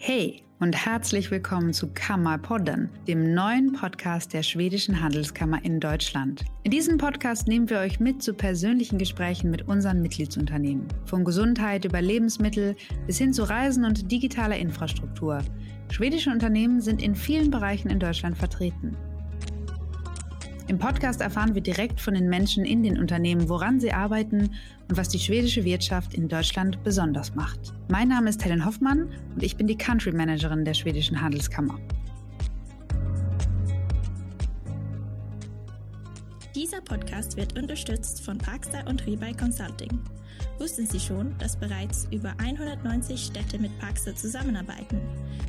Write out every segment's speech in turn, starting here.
Hey und herzlich willkommen zu Kammerpodden, dem neuen Podcast der schwedischen Handelskammer in Deutschland. In diesem Podcast nehmen wir euch mit zu persönlichen Gesprächen mit unseren Mitgliedsunternehmen. Von Gesundheit über Lebensmittel bis hin zu Reisen und digitaler Infrastruktur. Schwedische Unternehmen sind in vielen Bereichen in Deutschland vertreten. Im Podcast erfahren wir direkt von den Menschen in den Unternehmen, woran sie arbeiten und was die schwedische Wirtschaft in Deutschland besonders macht. Mein Name ist Helen Hoffmann und ich bin die Country Managerin der schwedischen Handelskammer. Dieser Podcast wird unterstützt von Parkstar und Rebuy Consulting. Wussten Sie schon, dass bereits über 190 Städte mit Parkstar zusammenarbeiten?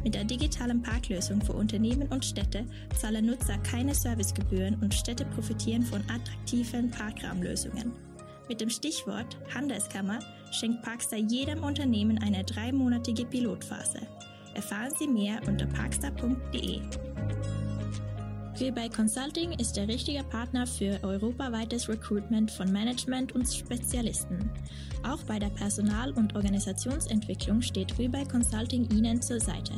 Mit der digitalen Parklösung für Unternehmen und Städte zahlen Nutzer keine Servicegebühren und Städte profitieren von attraktiven Parkraumlösungen. Mit dem Stichwort Handelskammer schenkt Parkstar jedem Unternehmen eine dreimonatige Pilotphase. Erfahren Sie mehr unter parkstar.de. Rebuy Consulting ist der richtige Partner für europaweites Recruitment von Management und Spezialisten. Auch bei der Personal- und Organisationsentwicklung steht Rebuy Consulting Ihnen zur Seite.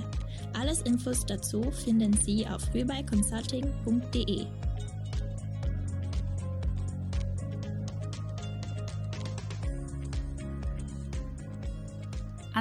Alles Infos dazu finden Sie auf rebuyconsulting.de.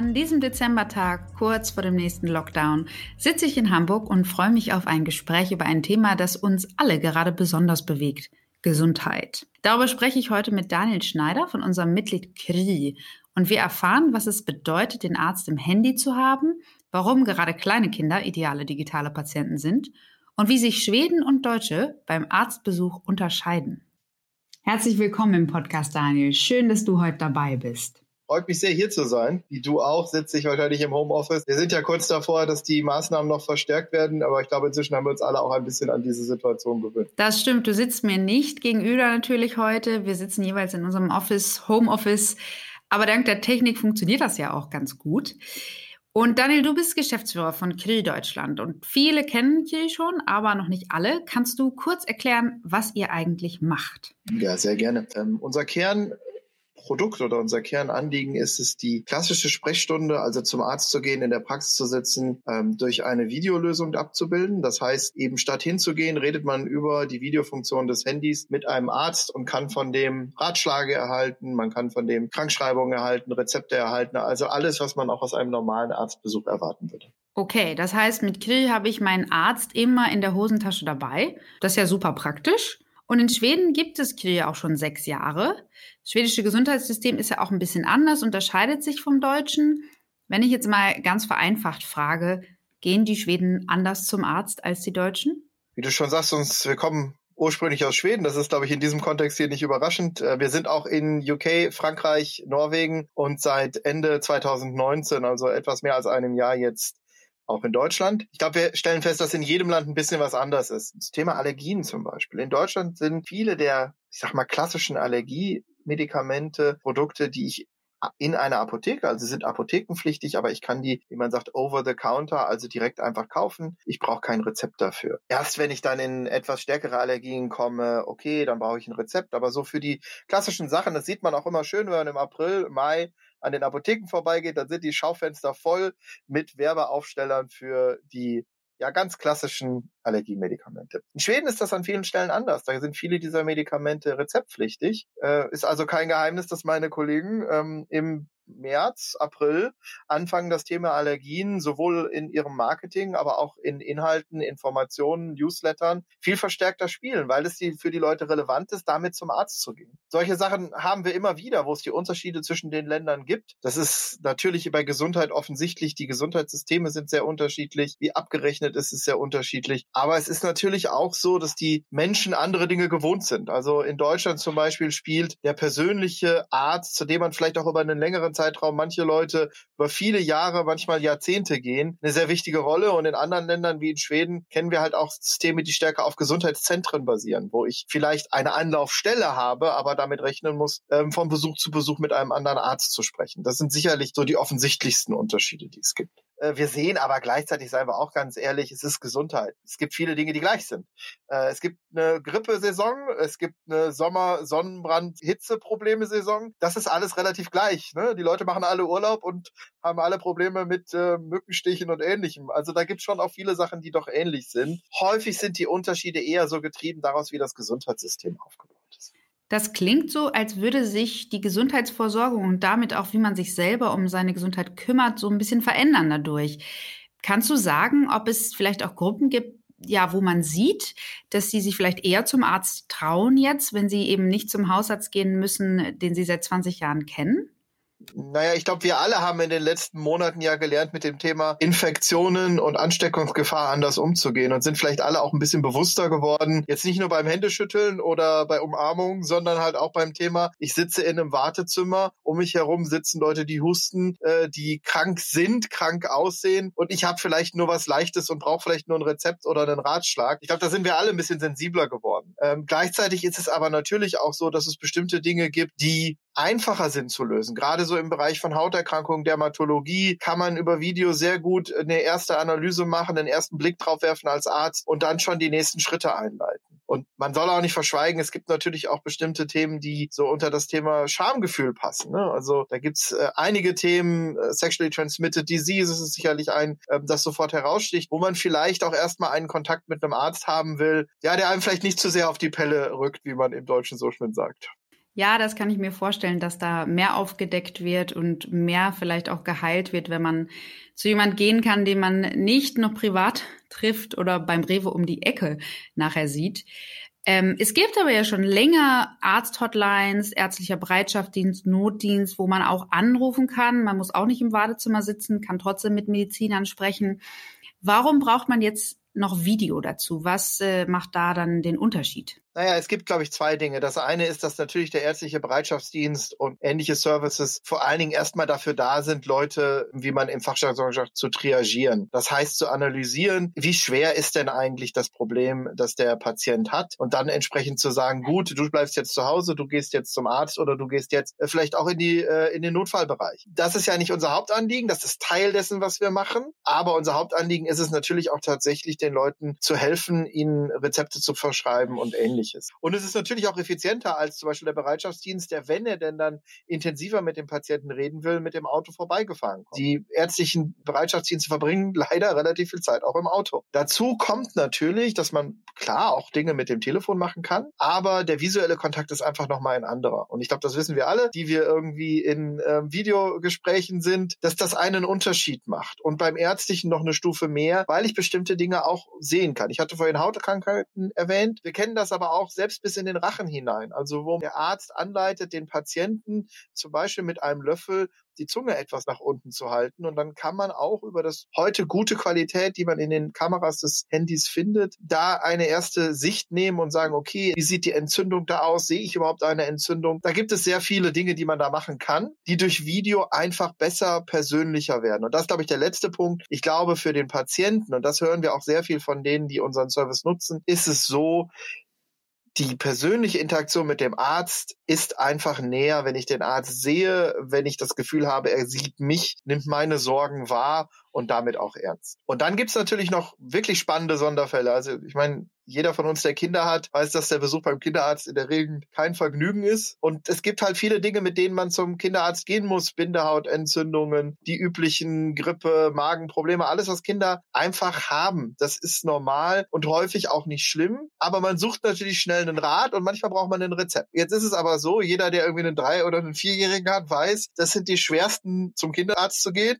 An diesem Dezembertag, kurz vor dem nächsten Lockdown, sitze ich in Hamburg und freue mich auf ein Gespräch über ein Thema, das uns alle gerade besonders bewegt. Gesundheit. Darüber spreche ich heute mit Daniel Schneider von unserem Mitglied KRI. Und wir erfahren, was es bedeutet, den Arzt im Handy zu haben, warum gerade kleine Kinder ideale digitale Patienten sind und wie sich Schweden und Deutsche beim Arztbesuch unterscheiden. Herzlich willkommen im Podcast, Daniel. Schön, dass du heute dabei bist. Freut mich sehr, hier zu sein. Wie du auch, sitze ich wahrscheinlich im Homeoffice. Wir sind ja kurz davor, dass die Maßnahmen noch verstärkt werden, aber ich glaube, inzwischen haben wir uns alle auch ein bisschen an diese Situation gewöhnt. Das stimmt. Du sitzt mir nicht gegenüber natürlich heute. Wir sitzen jeweils in unserem Office, Homeoffice. Aber dank der Technik funktioniert das ja auch ganz gut. Und Daniel, du bist Geschäftsführer von Krill Deutschland und viele kennen Krill schon, aber noch nicht alle. Kannst du kurz erklären, was ihr eigentlich macht? Ja, sehr gerne. Ähm, unser Kern Produkt oder unser Kernanliegen ist es, die klassische Sprechstunde, also zum Arzt zu gehen, in der Praxis zu sitzen, ähm, durch eine Videolösung abzubilden. Das heißt, eben statt hinzugehen, redet man über die Videofunktion des Handys mit einem Arzt und kann von dem Ratschläge erhalten, man kann von dem Krankschreibungen erhalten, Rezepte erhalten, also alles, was man auch aus einem normalen Arztbesuch erwarten würde. Okay, das heißt, mit Krill habe ich meinen Arzt immer in der Hosentasche dabei. Das ist ja super praktisch. Und in Schweden gibt es Krill auch schon sechs Jahre. Das schwedische Gesundheitssystem ist ja auch ein bisschen anders, unterscheidet sich vom deutschen. Wenn ich jetzt mal ganz vereinfacht frage, gehen die Schweden anders zum Arzt als die Deutschen? Wie du schon sagst, uns, wir kommen ursprünglich aus Schweden. Das ist, glaube ich, in diesem Kontext hier nicht überraschend. Äh, wir sind auch in UK, Frankreich, Norwegen und seit Ende 2019, also etwas mehr als einem Jahr jetzt auch in Deutschland. Ich glaube, wir stellen fest, dass in jedem Land ein bisschen was anders ist. Das Thema Allergien zum Beispiel. In Deutschland sind viele der, ich sag mal, klassischen Allergie Medikamente, Produkte, die ich in einer Apotheke, also sind apothekenpflichtig, aber ich kann die, wie man sagt, over the counter, also direkt einfach kaufen. Ich brauche kein Rezept dafür. Erst wenn ich dann in etwas stärkere Allergien komme, okay, dann brauche ich ein Rezept. Aber so für die klassischen Sachen, das sieht man auch immer schön, wenn man im April, Mai an den Apotheken vorbeigeht, dann sind die Schaufenster voll mit Werbeaufstellern für die ja ganz klassischen Allergiemedikamente. In Schweden ist das an vielen Stellen anders. Da sind viele dieser Medikamente rezeptpflichtig. Äh, ist also kein Geheimnis, dass meine Kollegen ähm, im März, April anfangen, das Thema Allergien sowohl in ihrem Marketing, aber auch in Inhalten, Informationen, Newslettern viel verstärkter spielen, weil es für die Leute relevant ist, damit zum Arzt zu gehen. Solche Sachen haben wir immer wieder, wo es die Unterschiede zwischen den Ländern gibt. Das ist natürlich bei Gesundheit offensichtlich. Die Gesundheitssysteme sind sehr unterschiedlich. Wie abgerechnet ist, ist sehr unterschiedlich. Aber es ist natürlich auch so, dass die Menschen andere Dinge gewohnt sind. Also in Deutschland zum Beispiel spielt der persönliche Arzt, zu dem man vielleicht auch über einen längeren Zeitraum manche Leute über viele Jahre, manchmal Jahrzehnte gehen, eine sehr wichtige Rolle. Und in anderen Ländern wie in Schweden kennen wir halt auch Systeme, die stärker auf Gesundheitszentren basieren, wo ich vielleicht eine Anlaufstelle habe, aber damit rechnen muss, ähm, von Besuch zu Besuch mit einem anderen Arzt zu sprechen. Das sind sicherlich so die offensichtlichsten Unterschiede, die es gibt. Äh, wir sehen aber gleichzeitig, seien wir auch ganz ehrlich, es ist Gesundheit. Es gibt viele Dinge, die gleich sind. Äh, es gibt eine Grippesaison, es gibt eine Sommer-, Sonnenbrand-, Hitzeprobleme-Saison. Das ist alles relativ gleich. Ne? Die Leute machen alle Urlaub und haben alle Probleme mit äh, Mückenstichen und ähnlichem. Also da gibt es schon auch viele Sachen, die doch ähnlich sind. Häufig sind die Unterschiede eher so getrieben daraus, wie das Gesundheitssystem aufgebaut. Das klingt so, als würde sich die Gesundheitsvorsorgung und damit auch, wie man sich selber um seine Gesundheit kümmert, so ein bisschen verändern dadurch. Kannst du sagen, ob es vielleicht auch Gruppen gibt, ja, wo man sieht, dass sie sich vielleicht eher zum Arzt trauen jetzt, wenn sie eben nicht zum Hausarzt gehen müssen, den sie seit 20 Jahren kennen? Naja, ich glaube, wir alle haben in den letzten Monaten ja gelernt, mit dem Thema Infektionen und Ansteckungsgefahr anders umzugehen und sind vielleicht alle auch ein bisschen bewusster geworden. Jetzt nicht nur beim Händeschütteln oder bei Umarmungen, sondern halt auch beim Thema, ich sitze in einem Wartezimmer, um mich herum sitzen Leute, die husten, äh, die krank sind, krank aussehen und ich habe vielleicht nur was Leichtes und brauche vielleicht nur ein Rezept oder einen Ratschlag. Ich glaube, da sind wir alle ein bisschen sensibler geworden. Ähm, gleichzeitig ist es aber natürlich auch so, dass es bestimmte Dinge gibt, die einfacher sind zu lösen. Gerade so im Bereich von Hauterkrankungen, Dermatologie kann man über Video sehr gut eine erste Analyse machen, den ersten Blick drauf werfen als Arzt und dann schon die nächsten Schritte einleiten. Und man soll auch nicht verschweigen, es gibt natürlich auch bestimmte Themen, die so unter das Thema Schamgefühl passen. Ne? Also da gibt's äh, einige Themen, äh, Sexually Transmitted Disease ist sicherlich ein, äh, das sofort heraussticht, wo man vielleicht auch erstmal einen Kontakt mit einem Arzt haben will, ja, der einem vielleicht nicht zu sehr auf die Pelle rückt, wie man im Deutschen so schön sagt. Ja, das kann ich mir vorstellen, dass da mehr aufgedeckt wird und mehr vielleicht auch geheilt wird, wenn man zu jemand gehen kann, den man nicht noch privat trifft oder beim Rewe um die Ecke nachher sieht. Ähm, es gibt aber ja schon länger Arzthotlines, ärztlicher Bereitschaftsdienst, Notdienst, wo man auch anrufen kann. Man muss auch nicht im Wartezimmer sitzen, kann trotzdem mit Medizinern sprechen. Warum braucht man jetzt noch Video dazu? Was äh, macht da dann den Unterschied? Naja, es gibt, glaube ich, zwei Dinge. Das eine ist, dass natürlich der ärztliche Bereitschaftsdienst und ähnliche Services vor allen Dingen erstmal dafür da sind, Leute, wie man im Fachjargon sagt, zu triagieren. Das heißt, zu analysieren, wie schwer ist denn eigentlich das Problem, das der Patient hat und dann entsprechend zu sagen, gut, du bleibst jetzt zu Hause, du gehst jetzt zum Arzt oder du gehst jetzt äh, vielleicht auch in die äh, in den Notfallbereich. Das ist ja nicht unser Hauptanliegen, das ist Teil dessen, was wir machen, aber unser Hauptanliegen ist es natürlich auch tatsächlich den Leuten zu helfen, ihnen Rezepte zu verschreiben und ähnliches ähnliches. Und es ist natürlich auch effizienter als zum Beispiel der Bereitschaftsdienst, der, wenn er denn dann intensiver mit dem Patienten reden will, mit dem Auto vorbeigefahren kommt. Die ärztlichen Bereitschaftsdienste verbringen leider relativ viel Zeit auch im Auto. Dazu kommt natürlich, dass man klar auch Dinge mit dem Telefon machen kann, aber der visuelle Kontakt ist einfach nochmal ein anderer. Und ich glaube, das wissen wir alle, die wir irgendwie in äh, Videogesprächen sind, dass das einen Unterschied macht. Und beim ärztlichen noch eine Stufe mehr, weil ich bestimmte Dinge auch sehen kann. Ich hatte vorhin Hautkrankheiten erwähnt. Wir kennen das aber auch selbst bis in den Rachen hinein. Also wo der Arzt anleitet, den Patienten zum Beispiel mit einem Löffel die Zunge etwas nach unten zu halten. Und dann kann man auch über das heute gute Qualität, die man in den Kameras des Handys findet, da eine erste Sicht nehmen und sagen, okay, wie sieht die Entzündung da aus? Sehe ich überhaupt eine Entzündung? Da gibt es sehr viele Dinge, die man da machen kann, die durch Video einfach besser persönlicher werden. Und das ist, glaube ich, der letzte Punkt. Ich glaube, für den Patienten, und das hören wir auch sehr viel von denen, die unseren Service nutzen, ist es so, die persönliche Interaktion mit dem Arzt ist einfach näher, wenn ich den Arzt sehe, wenn ich das Gefühl habe, er sieht mich, nimmt meine Sorgen wahr und damit auch ernst. Und dann gibt's natürlich noch wirklich spannende Sonderfälle. Also ich meine, jeder von uns, der Kinder hat, weiß, dass der Besuch beim Kinderarzt in der Regel kein Vergnügen ist. Und es gibt halt viele Dinge, mit denen man zum Kinderarzt gehen muss. Bindehautentzündungen, die üblichen Grippe, Magenprobleme, alles, was Kinder einfach haben. Das ist normal und häufig auch nicht schlimm. Aber man sucht natürlich schnell einen Rat und manchmal braucht man ein Rezept. Jetzt ist es aber so, jeder, der irgendwie einen Drei- oder einen Vierjährigen hat, weiß, das sind die schwersten, zum Kinderarzt zu gehen,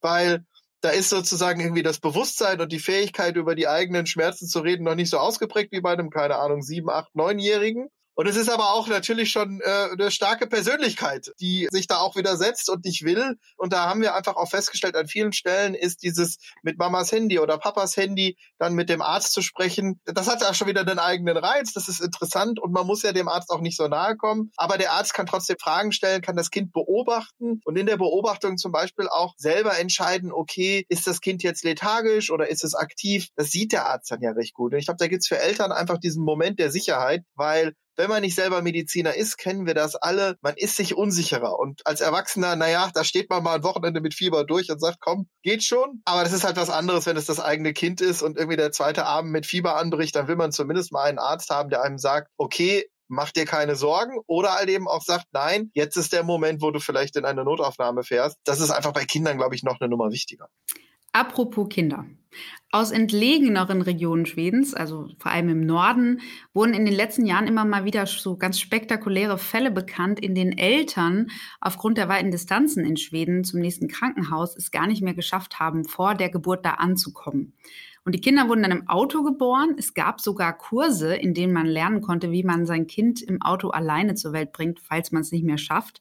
weil da ist sozusagen irgendwie das Bewusstsein und die Fähigkeit, über die eigenen Schmerzen zu reden, noch nicht so ausgeprägt wie bei einem, keine Ahnung, sieben, acht, neunjährigen. Und es ist aber auch natürlich schon äh, eine starke Persönlichkeit, die sich da auch widersetzt und nicht will. Und da haben wir einfach auch festgestellt, an vielen Stellen ist dieses mit Mamas Handy oder Papas Handy dann mit dem Arzt zu sprechen, das hat ja schon wieder den eigenen Reiz, das ist interessant und man muss ja dem Arzt auch nicht so nahe kommen. Aber der Arzt kann trotzdem Fragen stellen, kann das Kind beobachten und in der Beobachtung zum Beispiel auch selber entscheiden, okay, ist das Kind jetzt lethargisch oder ist es aktiv? Das sieht der Arzt dann ja recht gut. Und ich glaube, da gibt's für Eltern einfach diesen Moment der Sicherheit, weil wenn man nicht selber Mediziner ist, kennen wir das alle. Man ist sich unsicherer. Und als Erwachsener, naja, da steht man mal ein Wochenende mit Fieber durch und sagt, komm, geht schon. Aber das ist halt was anderes, wenn es das eigene Kind ist und irgendwie der zweite Abend mit Fieber anbricht, dann will man zumindest mal einen Arzt haben, der einem sagt, okay, mach dir keine Sorgen oder halt eben auch sagt, nein, jetzt ist der Moment, wo du vielleicht in eine Notaufnahme fährst. Das ist einfach bei Kindern, glaube ich, noch eine Nummer wichtiger. Apropos Kinder. Aus entlegeneren Regionen Schwedens, also vor allem im Norden, wurden in den letzten Jahren immer mal wieder so ganz spektakuläre Fälle bekannt, in denen Eltern aufgrund der weiten Distanzen in Schweden zum nächsten Krankenhaus es gar nicht mehr geschafft haben, vor der Geburt da anzukommen. Und die Kinder wurden dann im Auto geboren. Es gab sogar Kurse, in denen man lernen konnte, wie man sein Kind im Auto alleine zur Welt bringt, falls man es nicht mehr schafft.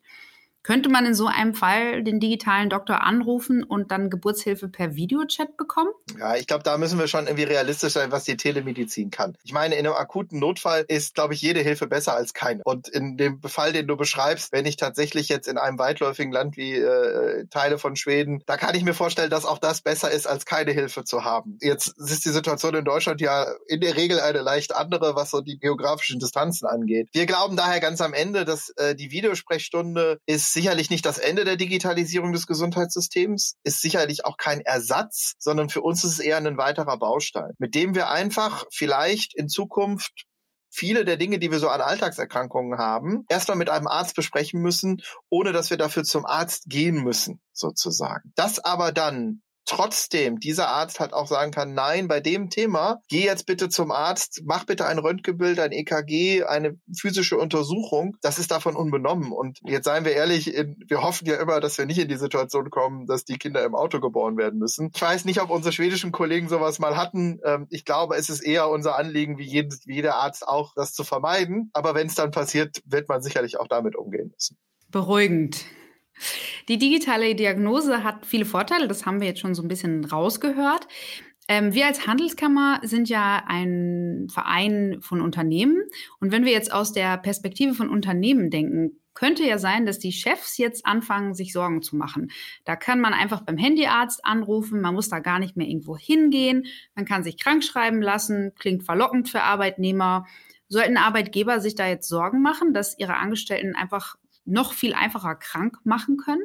Könnte man in so einem Fall den digitalen Doktor anrufen und dann Geburtshilfe per Videochat bekommen? Ja, ich glaube, da müssen wir schon irgendwie realistisch sein, was die Telemedizin kann. Ich meine, in einem akuten Notfall ist, glaube ich, jede Hilfe besser als keine. Und in dem Fall, den du beschreibst, wenn ich tatsächlich jetzt in einem weitläufigen Land wie äh, Teile von Schweden, da kann ich mir vorstellen, dass auch das besser ist, als keine Hilfe zu haben. Jetzt ist die Situation in Deutschland ja in der Regel eine leicht andere, was so die geografischen Distanzen angeht. Wir glauben daher ganz am Ende, dass äh, die Videosprechstunde ist sicherlich nicht das Ende der Digitalisierung des Gesundheitssystems, ist sicherlich auch kein Ersatz, sondern für uns ist es eher ein weiterer Baustein, mit dem wir einfach vielleicht in Zukunft viele der Dinge, die wir so an Alltagserkrankungen haben, erstmal mit einem Arzt besprechen müssen, ohne dass wir dafür zum Arzt gehen müssen, sozusagen. Das aber dann trotzdem dieser Arzt halt auch sagen kann, nein, bei dem Thema, geh jetzt bitte zum Arzt, mach bitte ein Röntgenbild, ein EKG, eine physische Untersuchung, das ist davon unbenommen. Und jetzt seien wir ehrlich, wir hoffen ja immer, dass wir nicht in die Situation kommen, dass die Kinder im Auto geboren werden müssen. Ich weiß nicht, ob unsere schwedischen Kollegen sowas mal hatten. Ähm, ich glaube, es ist eher unser Anliegen, wie jeder Arzt auch, das zu vermeiden. Aber wenn es dann passiert, wird man sicherlich auch damit umgehen müssen. Beruhigend. Die digitale Diagnose hat viele Vorteile, das haben wir jetzt schon so ein bisschen rausgehört. Ähm, wir als Handelskammer sind ja ein Verein von Unternehmen. Und wenn wir jetzt aus der Perspektive von Unternehmen denken, könnte ja sein, dass die Chefs jetzt anfangen, sich Sorgen zu machen. Da kann man einfach beim Handyarzt anrufen, man muss da gar nicht mehr irgendwo hingehen, man kann sich krank schreiben lassen, klingt verlockend für Arbeitnehmer. Sollten Arbeitgeber sich da jetzt Sorgen machen, dass ihre Angestellten einfach noch viel einfacher krank machen können?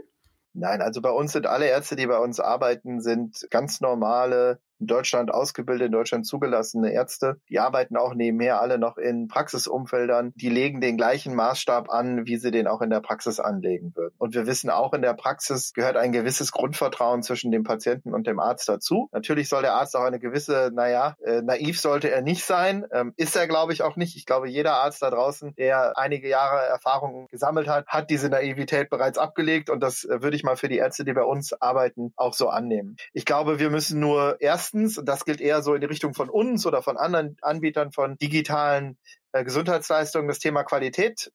Nein, also bei uns sind alle Ärzte, die bei uns arbeiten, sind ganz normale in Deutschland ausgebildete, in Deutschland zugelassene Ärzte. Die arbeiten auch nebenher alle noch in Praxisumfeldern. Die legen den gleichen Maßstab an, wie sie den auch in der Praxis anlegen würden. Und wir wissen auch, in der Praxis gehört ein gewisses Grundvertrauen zwischen dem Patienten und dem Arzt dazu. Natürlich soll der Arzt auch eine gewisse, naja, äh, naiv sollte er nicht sein. Ähm, ist er, glaube ich, auch nicht. Ich glaube, jeder Arzt da draußen, der einige Jahre Erfahrung gesammelt hat, hat diese Naivität bereits abgelegt. Und das äh, würde ich mal für die Ärzte, die bei uns arbeiten, auch so annehmen. Ich glaube, wir müssen nur erst erstens, und das gilt eher so in die Richtung von uns oder von anderen Anbietern von digitalen äh, Gesundheitsleistungen, das Thema Qualität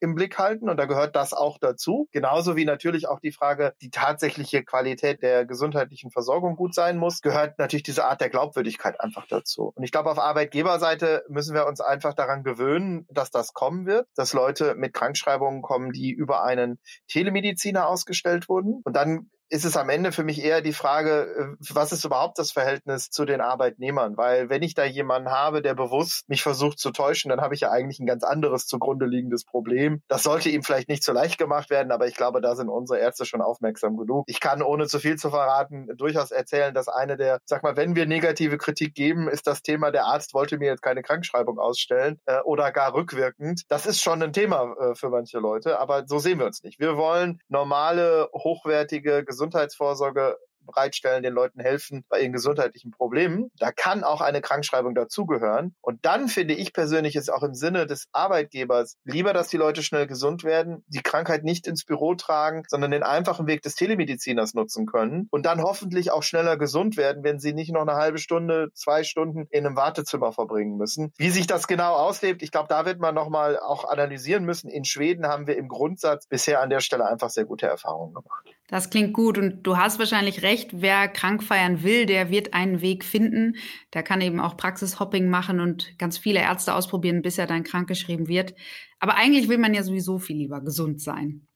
im Blick halten und da gehört das auch dazu. Genauso wie natürlich auch die Frage, die tatsächliche Qualität der gesundheitlichen Versorgung gut sein muss, gehört natürlich diese Art der Glaubwürdigkeit einfach dazu. Und ich glaube, auf Arbeitgeberseite müssen wir uns einfach daran gewöhnen, dass das kommen wird, dass Leute mit Krankschreibungen kommen, die über einen Telemediziner ausgestellt wurden. Und dann ist es am Ende für mich eher die Frage, äh, was ist überhaupt das Verhältnis zu den Arbeitnehmern? Weil wenn ich da jemanden habe, der bewusst mich versucht zu täuschen, dann habe ich ja eigentlich ein ganz anderes zugrunde liegendes Problem. Das sollte ihm vielleicht nicht so leicht gemacht werden, aber ich glaube, da sind unsere Ärzte schon aufmerksam genug. Ich kann, ohne zu viel zu verraten, durchaus erzählen, dass eine der, sag mal, wenn wir negative Kritik geben, ist das Thema, der Arzt wollte mir jetzt keine Krankschreibung ausstellen äh, oder gar rückwirkend. Das ist schon ein Thema äh, für manche Leute, aber so sehen wir uns nicht. Wir wollen normale, hochwertige, Gesundheitsvorsorge bereitstellen, den Leuten helfen bei ihren gesundheitlichen Problemen. Da kann auch eine Krankschreibung dazugehören. Und dann finde ich persönlich ist auch im Sinne des Arbeitgebers lieber, dass die Leute schnell gesund werden, die Krankheit nicht ins Büro tragen, sondern den einfachen Weg des Telemediziners nutzen können und dann hoffentlich auch schneller gesund werden, wenn sie nicht noch eine halbe Stunde, zwei Stunden in einem Wartezimmer verbringen müssen. Wie sich das genau auslebt, ich glaube, da wird man nochmal auch analysieren müssen. In Schweden haben wir im Grundsatz bisher an der Stelle einfach sehr gute Erfahrungen gemacht. Das klingt gut und du hast wahrscheinlich recht. Wer krank feiern will, der wird einen Weg finden. Der kann eben auch Praxishopping machen und ganz viele Ärzte ausprobieren, bis er dann krankgeschrieben wird. Aber eigentlich will man ja sowieso viel lieber gesund sein.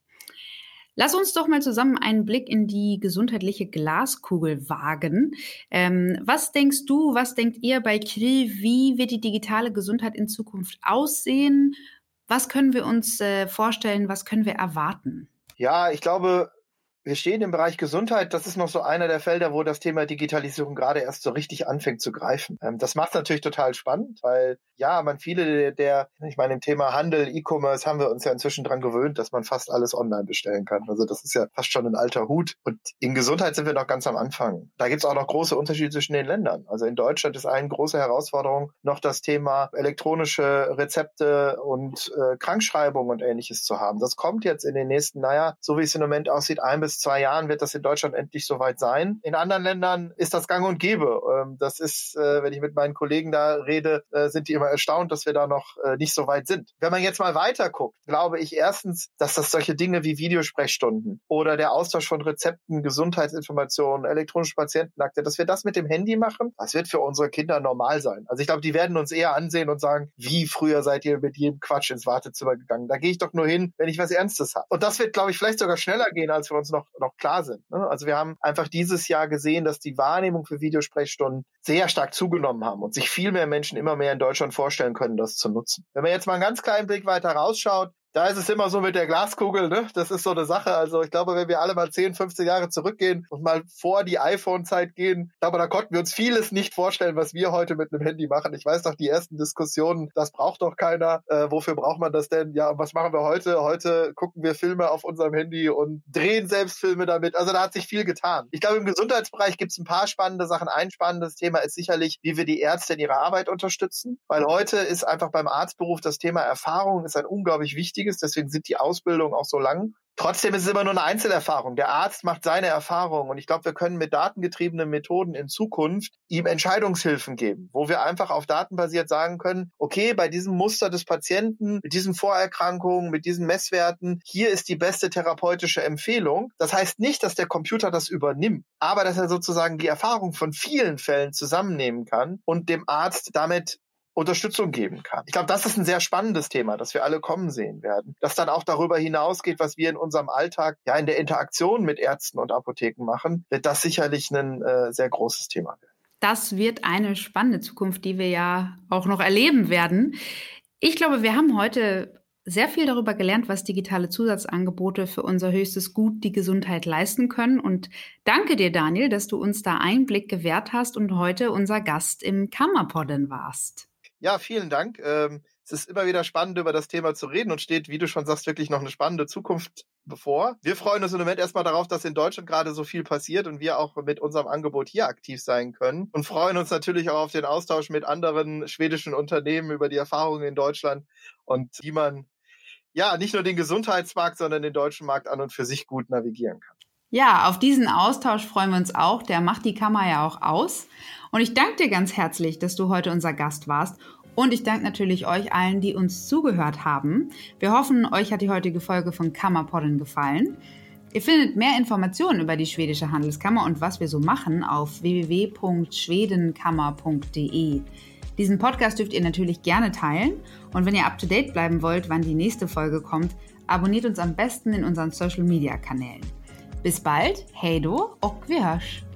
Lass uns doch mal zusammen einen Blick in die gesundheitliche Glaskugel wagen. Ähm, was denkst du, was denkt ihr bei KRI? Wie wird die digitale Gesundheit in Zukunft aussehen? Was können wir uns äh, vorstellen, was können wir erwarten? Ja, ich glaube, wir stehen im Bereich Gesundheit. Das ist noch so einer der Felder, wo das Thema Digitalisierung gerade erst so richtig anfängt zu greifen. Ähm, das macht natürlich total spannend, weil ja, man viele der, ich meine, im Thema Handel, E-Commerce haben wir uns ja inzwischen dran gewöhnt, dass man fast alles online bestellen kann. Also das ist ja fast schon ein alter Hut. Und in Gesundheit sind wir noch ganz am Anfang. Da gibt es auch noch große Unterschiede zwischen den Ländern. Also in Deutschland ist eine große Herausforderung noch das Thema elektronische Rezepte und äh, Krankschreibung und ähnliches zu haben. Das kommt jetzt in den nächsten, naja, so wie es im Moment aussieht, ein bis zwei Jahren wird das in Deutschland endlich soweit sein. In anderen Ländern ist das gang und gäbe. Ähm, das ist, äh, wenn ich mit meinen Kollegen da rede, äh, sind die immer erstaunt, dass wir da noch äh, nicht so weit sind. Wenn man jetzt mal weiter guckt, glaube ich erstens, dass das solche Dinge wie Videosprechstunden oder der Austausch von Rezepten, Gesundheitsinformationen, elektronische Patientenakte, dass wir das mit dem Handy machen, das wird für unsere Kinder normal sein. Also ich glaube, die werden uns eher ansehen und sagen, wie früher seid ihr mit jedem Quatsch ins Wartezimmer gegangen. Da gehe ich doch nur hin, wenn ich was Ernstes habe. Und das wird, glaube ich, vielleicht sogar schneller gehen, als wir uns noch, noch klar sind. Ne? Also wir haben einfach dieses Jahr gesehen, dass die Wahrnehmung für Videosprechstunden sehr stark zugenommen haben und sich viel mehr Menschen immer mehr in Deutschland vorstellen können, das zu nutzen. Wenn man jetzt mal einen ganz kleinen Blick weiter rausschaut, da ist es immer so mit der Glaskugel, ne? Das ist so eine Sache. Also ich glaube, wenn wir alle mal 10, 15 Jahre zurückgehen und mal vor die iPhone-Zeit gehen, aber da konnten wir uns vieles nicht vorstellen, was wir heute mit einem Handy machen. Ich weiß doch, die ersten Diskussionen, das braucht doch keiner. Äh, wofür braucht man das denn? Ja, und was machen wir heute? Heute gucken wir Filme auf unserem Handy und drehen selbst Filme damit. Also da hat sich viel getan. Ich glaube, im Gesundheitsbereich gibt es ein paar spannende Sachen. Ein spannendes Thema ist sicherlich, wie wir die Ärzte in ihrer Arbeit unterstützen. Weil heute ist einfach beim Arztberuf das Thema Erfahrung ist ein unglaublich wichtiges wichtiges, deswegen sind die Ausbildungen auch so lang. Trotzdem ist es immer nur eine Einzelerfahrung. Der Arzt macht seine Erfahrung und ich glaube, wir können mit datengetriebenen Methoden in Zukunft ihm Entscheidungshilfen geben, wo wir einfach auf Daten basiert sagen können, okay, bei diesem Muster des Patienten, mit diesen Vorerkrankungen, mit diesen Messwerten, hier ist die beste therapeutische Empfehlung. Das heißt nicht, dass der Computer das übernimmt, aber dass er sozusagen die Erfahrung von vielen Fällen zusammennehmen kann und dem Arzt damit Unterstützung geben kann. Ich glaube, das ist ein sehr spannendes Thema, das wir alle kommen sehen werden. Das dann auch darüber hinausgeht, was wir in unserem Alltag ja in der Interaktion mit Ärzten und Apotheken machen, wird das sicherlich ein äh, sehr großes Thema werden. Das wird eine spannende Zukunft, die wir ja auch noch erleben werden. Ich glaube, wir haben heute sehr viel darüber gelernt, was digitale Zusatzangebote für unser höchstes Gut, die Gesundheit, leisten können. Und danke dir, Daniel, dass du uns da Einblick gewährt hast und heute unser Gast im Kammerpodden warst. Ja, vielen Dank. Ähm, es ist immer wieder spannend, über das Thema zu reden und steht, wie du schon sagst, wirklich noch eine spannende Zukunft bevor. Wir freuen uns im Moment erstmal darauf, dass in Deutschland gerade so viel passiert und wir auch mit unserem Angebot hier aktiv sein können und freuen uns natürlich auch auf den Austausch mit anderen schwedischen Unternehmen über die Erfahrungen in Deutschland und wie man ja nicht nur den Gesundheitsmarkt, sondern den deutschen Markt an und für sich gut navigieren kann. Ja, auf diesen Austausch freuen wir uns auch. Der macht die Kammer ja auch aus. Und ich danke dir ganz herzlich, dass du heute unser Gast warst. Und ich danke natürlich euch allen, die uns zugehört haben. Wir hoffen, euch hat die heutige Folge von Kammerpodden gefallen. Ihr findet mehr Informationen über die Schwedische Handelskammer und was wir so machen auf www.schwedenkammer.de. Diesen Podcast dürft ihr natürlich gerne teilen und wenn ihr up to date bleiben wollt, wann die nächste Folge kommt, abonniert uns am besten in unseren Social Media Kanälen. Bis bald, hej då och vi hörs!